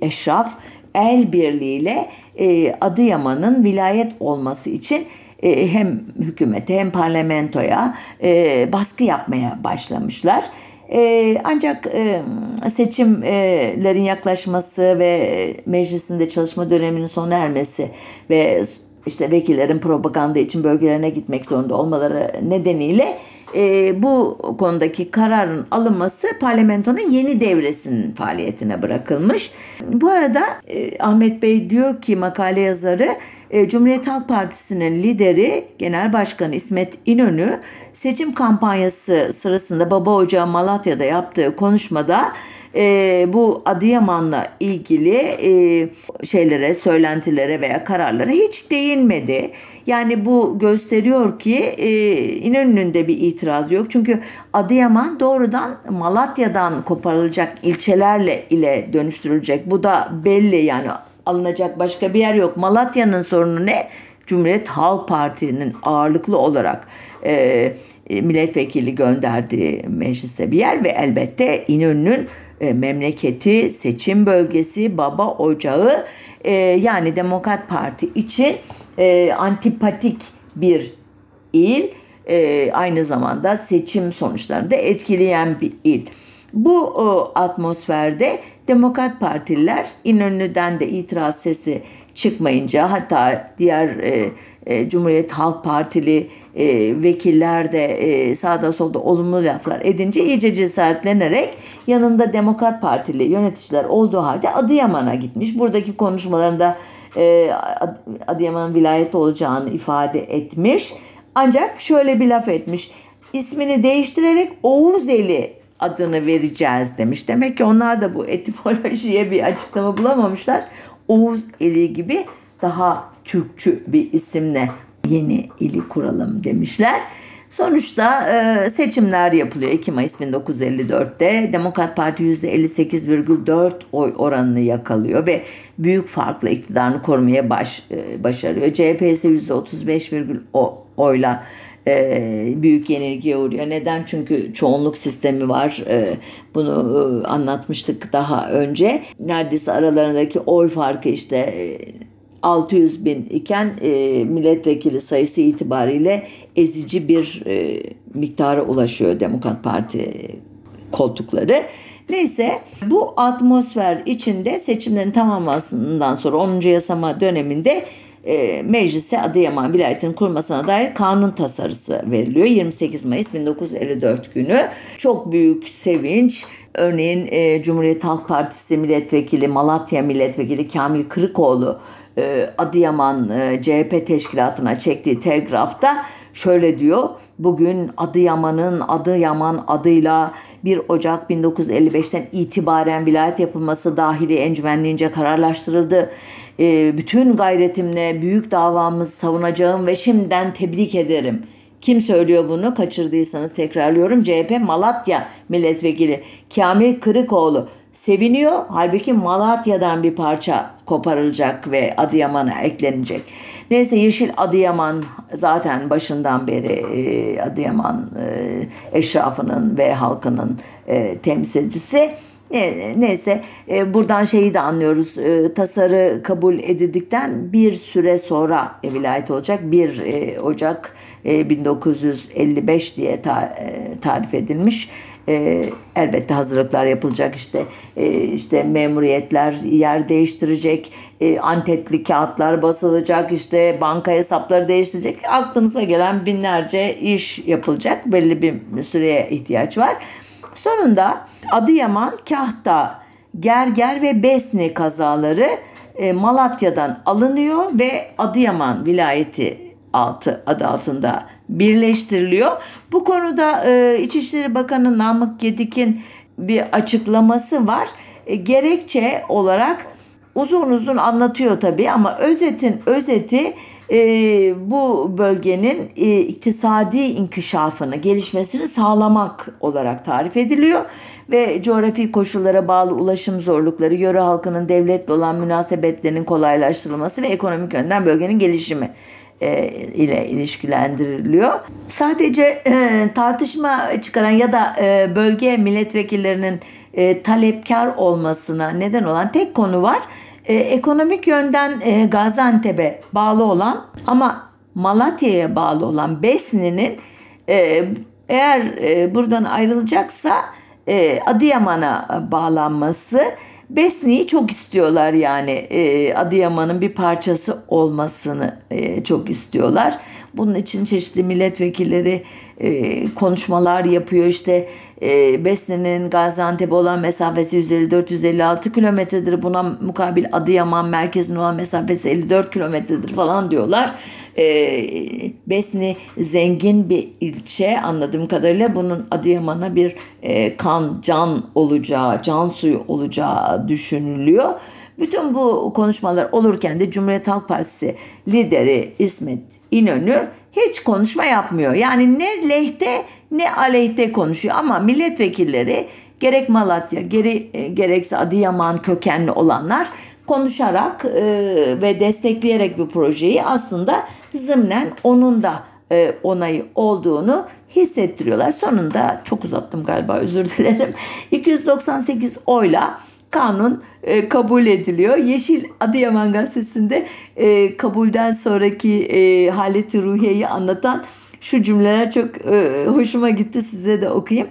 eşraf el birliğiyle e, Adıyaman'ın vilayet olması için e, hem hükümete hem parlamentoya e, baskı yapmaya başlamışlar. E, ancak e, seçimlerin yaklaşması ve meclisinde çalışma döneminin sona ermesi ve işte vekillerin propaganda için bölgelerine gitmek zorunda olmaları nedeniyle e, bu konudaki kararın alınması parlamentonun yeni devresinin faaliyetine bırakılmış. Bu arada e, Ahmet Bey diyor ki makale yazarı e, Cumhuriyet Halk Partisi'nin lideri Genel Başkanı İsmet İnönü seçim kampanyası sırasında Baba Ocağı Malatya'da yaptığı konuşmada e, bu Adıyaman'la ilgili e, şeylere, söylentilere veya kararlara hiç değinmedi. Yani bu gösteriyor ki e, İnönü'nün de bir itiraz yok. Çünkü Adıyaman doğrudan Malatya'dan koparılacak ilçelerle ile dönüştürülecek. Bu da belli yani alınacak başka bir yer yok. Malatya'nın sorunu ne? Cumhuriyet Halk Parti'nin ağırlıklı olarak e, milletvekili gönderdiği meclise bir yer ve elbette İnönü'nün e, memleketi, seçim bölgesi, baba ocağı e, yani Demokrat Parti için e, antipatik bir il. E, aynı zamanda seçim sonuçlarını da etkileyen bir il. Bu o, atmosferde Demokrat Partililer İnönü'den de itiraz sesi çıkmayınca hatta diğer e, e, Cumhuriyet Halk Partili e, vekiller de e, sağda solda olumlu laflar edince iyice cesaretlenerek yanında Demokrat Partili yöneticiler olduğu halde Adıyaman'a gitmiş. Buradaki konuşmalarında e, Adıyaman'ın vilayet olacağını ifade etmiş. Ancak şöyle bir laf etmiş. İsmini değiştirerek Oğuzeli adını vereceğiz demiş. Demek ki onlar da bu etimolojiye bir açıklama bulamamışlar. Oğuz Eli gibi daha Türkçü bir isimle yeni ili kuralım demişler. Sonuçta e, seçimler yapılıyor Ekim Mayıs 1954'te. Demokrat Parti %58,4 oy oranını yakalıyor ve büyük farklı iktidarını korumaya baş, e, başarıyor. CHP ise %35,10 oyla e, büyük yenilgiye uğruyor. Neden? Çünkü çoğunluk sistemi var. E, bunu e, anlatmıştık daha önce. Neredeyse aralarındaki oy farkı işte e, 600 bin iken e, milletvekili sayısı itibariyle ezici bir e, miktara ulaşıyor Demokrat Parti koltukları. Neyse bu atmosfer içinde seçimlerin tamamlanmasından sonra 10. yasama döneminde e, meclise Adıyaman vilayetinin kurmasına dair kanun tasarısı veriliyor. 28 Mayıs 1954 günü. Çok büyük sevinç. Örneğin e, Cumhuriyet Halk Partisi milletvekili, Malatya milletvekili Kamil Kırıkoğlu e, Adıyaman e, CHP teşkilatına çektiği telgrafta şöyle diyor. Bugün Adıyaman'ın Adıyaman adıyla 1 Ocak 1955'ten itibaren vilayet yapılması dahili encümenliğince kararlaştırıldı. E, bütün gayretimle büyük davamız savunacağım ve şimdiden tebrik ederim. Kim söylüyor bunu? Kaçırdıysanız tekrarlıyorum. CHP Malatya milletvekili Kamil Kırıkoğlu seviniyor. Halbuki Malatya'dan bir parça koparılacak ve Adıyaman'a eklenecek. Neyse Yeşil Adıyaman zaten başından beri e, Adıyaman e, eşrafının ve halkının e, temsilcisi. Neyse buradan şeyi de anlıyoruz. Tasarı kabul edildikten bir süre sonra vilayet olacak. 1 Ocak 1955 diye tarif edilmiş e, elbette hazırlıklar yapılacak işte e, işte memuriyetler yer değiştirecek e, antetli kağıtlar basılacak işte banka hesapları değiştirecek. Aklınıza gelen binlerce iş yapılacak. Belli bir süreye ihtiyaç var. Sonunda Adıyaman Kahta Gerger ve Besni kazaları e, Malatya'dan alınıyor ve Adıyaman vilayeti altı adı altında birleştiriliyor. Bu konuda e, İçişleri Bakanı Namık Gedik'in bir açıklaması var. E, gerekçe olarak uzun uzun anlatıyor tabii ama özetin özeti e, bu bölgenin e, iktisadi inkişafını, gelişmesini sağlamak olarak tarif ediliyor ve coğrafi koşullara bağlı ulaşım zorlukları, yöre halkının devletle olan münasebetlerinin kolaylaştırılması ve ekonomik yönden bölgenin gelişimi e, ile ilişkilendiriliyor. Sadece e, tartışma çıkaran ya da e, bölge milletvekillerinin talepkar olmasına neden olan tek konu var. Ekonomik yönden Gaziantep'e bağlı olan ama Malatya'ya bağlı olan Besni'nin e, eğer e, buradan ayrılacaksa e, Adıyaman'a bağlanması Besni'yi çok istiyorlar yani e, Adıyaman'ın bir parçası olmasını e, çok istiyorlar. Bunun için çeşitli milletvekilleri e, konuşmalar yapıyor. İşte e, Besne'nin Gaziantep olan mesafesi 154-156 kilometredir. Buna mukabil Adıyaman merkezine olan mesafesi 54 kilometredir falan diyorlar. E, Besni zengin bir ilçe anladığım kadarıyla bunun Adıyaman'a bir e, kan, can olacağı, can suyu olacağı düşünülüyor. Bütün bu konuşmalar olurken de Cumhuriyet Halk Partisi lideri İsmet İnönü hiç konuşma yapmıyor. Yani ne lehte ne aleyhte konuşuyor ama milletvekilleri gerek Malatya geri, e, gerekse Adıyaman kökenli olanlar konuşarak e, ve destekleyerek bu projeyi aslında zımnen onun da e, onayı olduğunu hissettiriyorlar. Sonunda çok uzattım galiba özür dilerim. 298 oyla kanun e, kabul ediliyor. Yeşil Adıyaman Gazetesi'nde e, kabulden sonraki e, haleti ruhiyeyi anlatan şu cümleler çok e, hoşuma gitti size de okuyayım.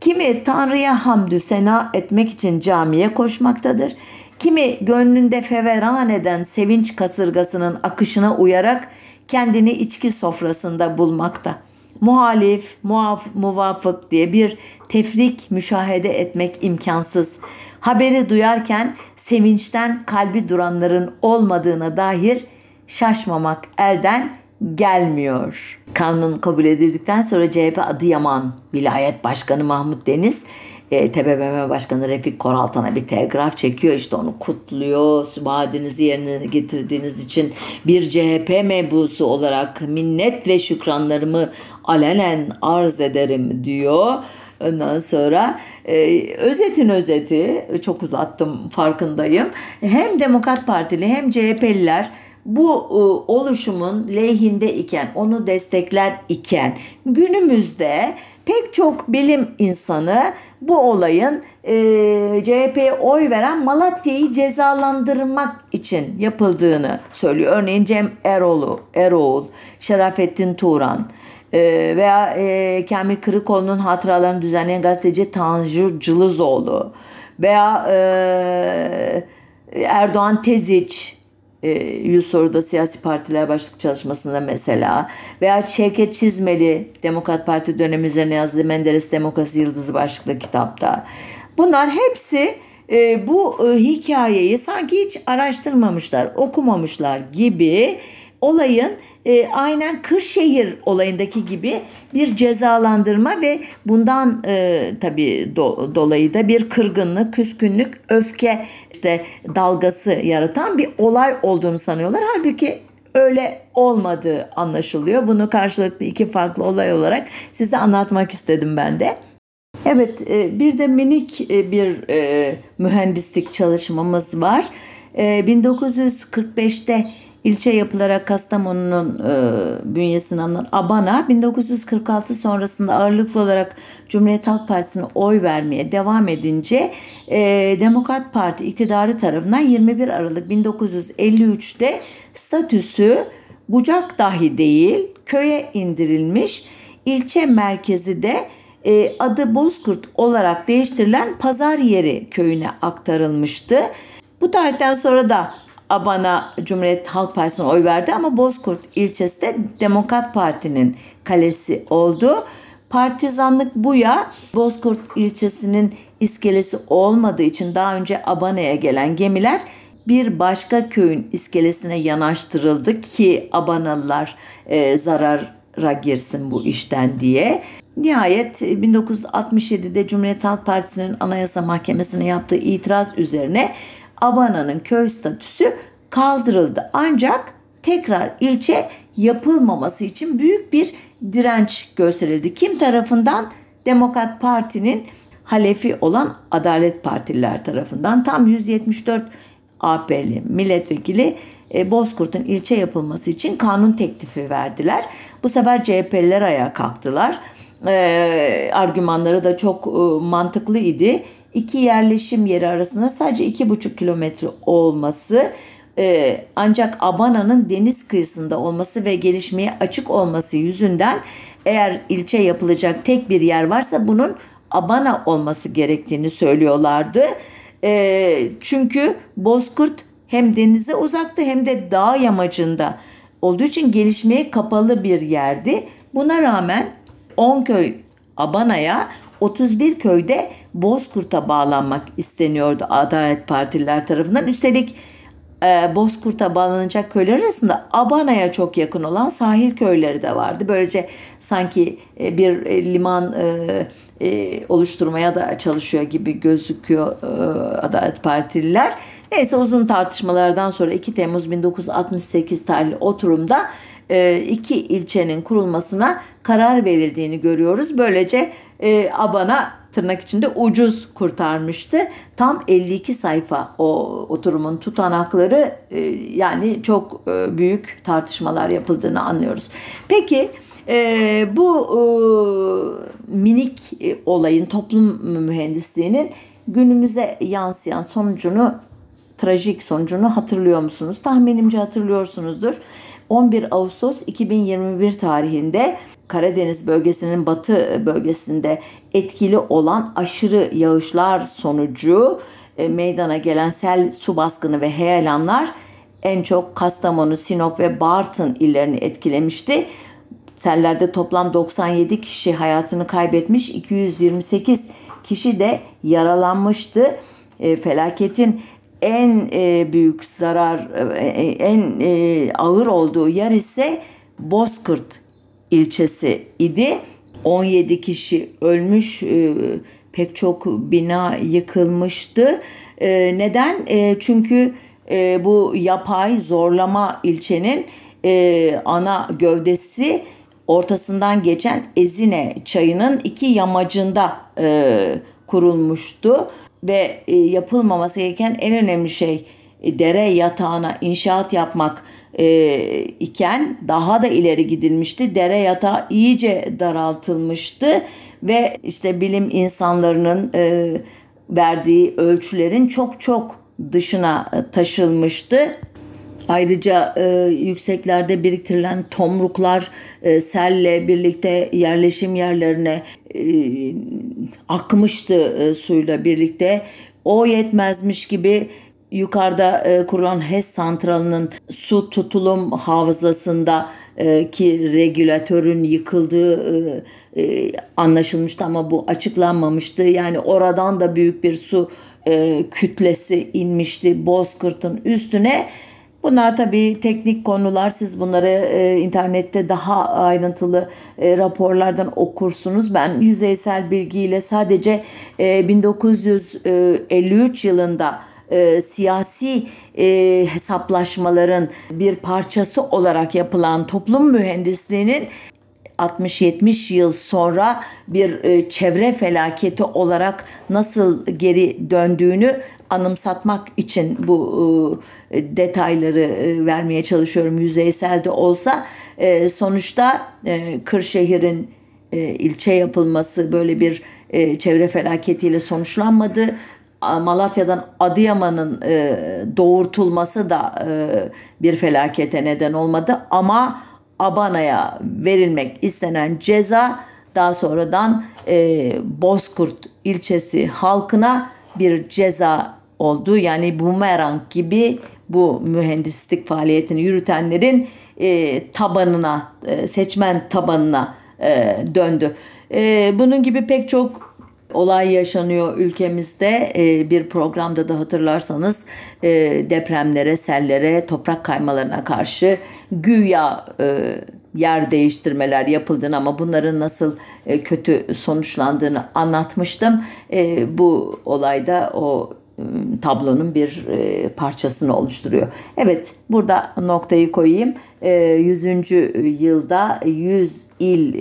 Kimi Tanrı'ya hamdü sena etmek için camiye koşmaktadır. Kimi gönlünde feveran eden sevinç kasırgasının akışına uyarak kendini içki sofrasında bulmakta. Muhalif, muaf, muvafık diye bir tefrik müşahede etmek imkansız. Haberi duyarken sevinçten kalbi duranların olmadığına dair şaşmamak elden gelmiyor. Kanun kabul edildikten sonra CHP Adıyaman Vilayet Başkanı Mahmut Deniz e, TBMM Başkanı Refik Koraltan'a bir telgraf çekiyor. İşte onu kutluyor. Vaadinizi yerine getirdiğiniz için bir CHP mebusu olarak minnet ve şükranlarımı alenen arz ederim diyor. Ondan sonra e, özetin özeti çok uzattım farkındayım. Hem Demokrat Partili hem CHP'liler bu e, oluşumun lehinde iken, onu destekler iken günümüzde pek çok bilim insanı bu olayın e, CHP'ye oy veren Malatya'yı cezalandırmak için yapıldığını söylüyor. Örneğin Cem Eroğlu, Eroğul, Şerafettin Turan, e, veya e, Kamil Kırıkoğlu'nun hatıralarını düzenleyen gazeteci Tanju Cılızoğlu veya e, Erdoğan Teziç e, yüz soruda siyasi partiler başlık çalışmasında mesela veya Şevket Çizmeli Demokrat Parti dönemi üzerine yazdığı Menderes Demokrasi Yıldızı başlıklı kitapta. Bunlar hepsi e, bu e, hikayeyi sanki hiç araştırmamışlar, okumamışlar gibi olayın e, aynen Kırşehir olayındaki gibi bir cezalandırma ve bundan e, tabii do, dolayı da bir kırgınlık, küskünlük, öfke işte dalgası yaratan bir olay olduğunu sanıyorlar. Halbuki öyle olmadığı anlaşılıyor. Bunu karşılıklı iki farklı olay olarak size anlatmak istedim ben de. Evet e, bir de minik e, bir e, mühendislik çalışmamız var. 1945'te ilçe yapılarak Kastamonu'nun e, bünyesine alınan Abana 1946 sonrasında ağırlıklı olarak Cumhuriyet Halk Partisi'ne oy vermeye devam edince e, Demokrat Parti iktidarı tarafından 21 Aralık 1953'te statüsü bucak dahi değil köye indirilmiş. ilçe merkezi de e, adı Bozkurt olarak değiştirilen Pazar Yeri köyüne aktarılmıştı. Bu tarihten sonra da Abana Cumhuriyet Halk Partisi'ne oy verdi ama Bozkurt ilçesi de Demokrat Parti'nin kalesi oldu. Partizanlık bu ya Bozkurt ilçesinin iskelesi olmadığı için daha önce Abana'ya gelen gemiler bir başka köyün iskelesine yanaştırıldı ki Abanalılar e, zarara girsin bu işten diye. Nihayet 1967'de Cumhuriyet Halk Partisi'nin Anayasa Mahkemesi'ne yaptığı itiraz üzerine Abana'nın köy statüsü kaldırıldı. Ancak tekrar ilçe yapılmaması için büyük bir direnç gösterildi. Kim tarafından? Demokrat Parti'nin halefi olan Adalet Partililer tarafından tam 174 AP'li milletvekili e, Bozkurt'un ilçe yapılması için kanun teklifi verdiler. Bu sefer CHP'liler ayağa kalktılar. E, argümanları da çok e, mantıklı idi iki yerleşim yeri arasında sadece iki buçuk kilometre olması E, ancak Abana'nın deniz kıyısında olması ve gelişmeye açık olması yüzünden eğer ilçe yapılacak tek bir yer varsa bunun Abana olması gerektiğini söylüyorlardı. E, çünkü Bozkurt hem denize uzaktı hem de dağ yamacında olduğu için gelişmeye kapalı bir yerdi. Buna rağmen 10 köy Abana'ya 31 köyde Bozkurt'a bağlanmak isteniyordu Adalet Partililer tarafından. Üstelik e, Bozkurt'a bağlanacak köyler arasında Abana'ya çok yakın olan sahil köyleri de vardı. Böylece sanki e, bir e, liman oluşturmaya da çalışıyor gibi gözüküyor Adalet Partililer. Neyse uzun tartışmalardan sonra 2 Temmuz 1968 tarihli oturumda iki ilçenin kurulmasına karar verildiğini görüyoruz. Böylece e, Abana tırnak içinde ucuz kurtarmıştı. Tam 52 sayfa o oturumun tutanakları e, yani çok e, büyük tartışmalar yapıldığını anlıyoruz. Peki e, bu e, minik e, olayın toplum mühendisliğinin günümüze yansıyan sonucunu trajik sonucunu hatırlıyor musunuz? Tahminimce hatırlıyorsunuzdur. 11 Ağustos 2021 tarihinde Karadeniz bölgesinin batı bölgesinde etkili olan aşırı yağışlar sonucu e, meydana gelen sel, su baskını ve heyelanlar en çok Kastamonu, Sinop ve Bartın illerini etkilemişti. Sellerde toplam 97 kişi hayatını kaybetmiş, 228 kişi de yaralanmıştı. E, felaketin en e, büyük zarar, e, en e, ağır olduğu yer ise Bozkırt ilçesi idi. 17 kişi ölmüş, pek çok bina yıkılmıştı. Neden? Çünkü bu yapay zorlama ilçenin ana gövdesi ortasından geçen Ezine çayının iki yamacında kurulmuştu ve e, yapılmaması gereken en önemli şey e, dere yatağına inşaat yapmak e, iken daha da ileri gidilmişti. Dere yatağı iyice daraltılmıştı ve işte bilim insanlarının verdiği ölçülerin çok çok dışına taşılmıştı. Ayrıca e, yükseklerde biriktirilen tomruklar e, selle birlikte yerleşim yerlerine e, akmıştı e, suyla birlikte. O yetmezmiş gibi yukarıda e, kurulan HES santralının su tutulum havzasında e, ki regülatörün yıkıldığı e, e, anlaşılmıştı ama bu açıklanmamıştı. Yani oradan da büyük bir su e, kütlesi inmişti Bozkırt'ın üstüne. Bunlar tabii teknik konular. Siz bunları e, internette daha ayrıntılı e, raporlardan okursunuz. Ben yüzeysel bilgiyle sadece e, 1953 yılında e, siyasi e, hesaplaşmaların bir parçası olarak yapılan toplum mühendisliğinin 60-70 yıl sonra bir e, çevre felaketi olarak nasıl geri döndüğünü anımsatmak için bu e, detayları e, vermeye çalışıyorum yüzeysel de olsa. Sonuçta Kırşehir'in ilçe yapılması böyle bir çevre felaketiyle sonuçlanmadı. Malatya'dan Adıyaman'ın doğurtulması da bir felakete neden olmadı ama Abana'ya verilmek istenen ceza daha sonradan e, Bozkurt ilçesi halkına bir ceza oldu. Yani bumerang gibi bu mühendislik faaliyetini yürütenlerin e, tabanına, e, seçmen tabanına e, döndü. E, bunun gibi pek çok olay yaşanıyor ülkemizde. E, bir programda da hatırlarsanız e, depremlere, sellere, toprak kaymalarına karşı güya e, yer değiştirmeler yapıldığını ama bunların nasıl e, kötü sonuçlandığını anlatmıştım. E, bu olayda o Iı, tablonun bir parçasını oluşturuyor. Evet burada noktayı koyayım. 100. E, yılda 100 il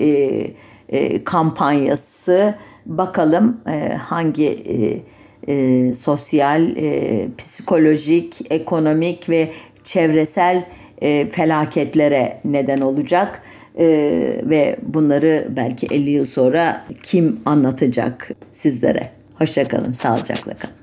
kampanyası bakalım hangi sosyal, psikolojik, ekonomik ve çevresel felaketlere neden olacak. ve bunları belki 50 yıl sonra kim anlatacak sizlere? Hoşçakalın, sağlıcakla kalın.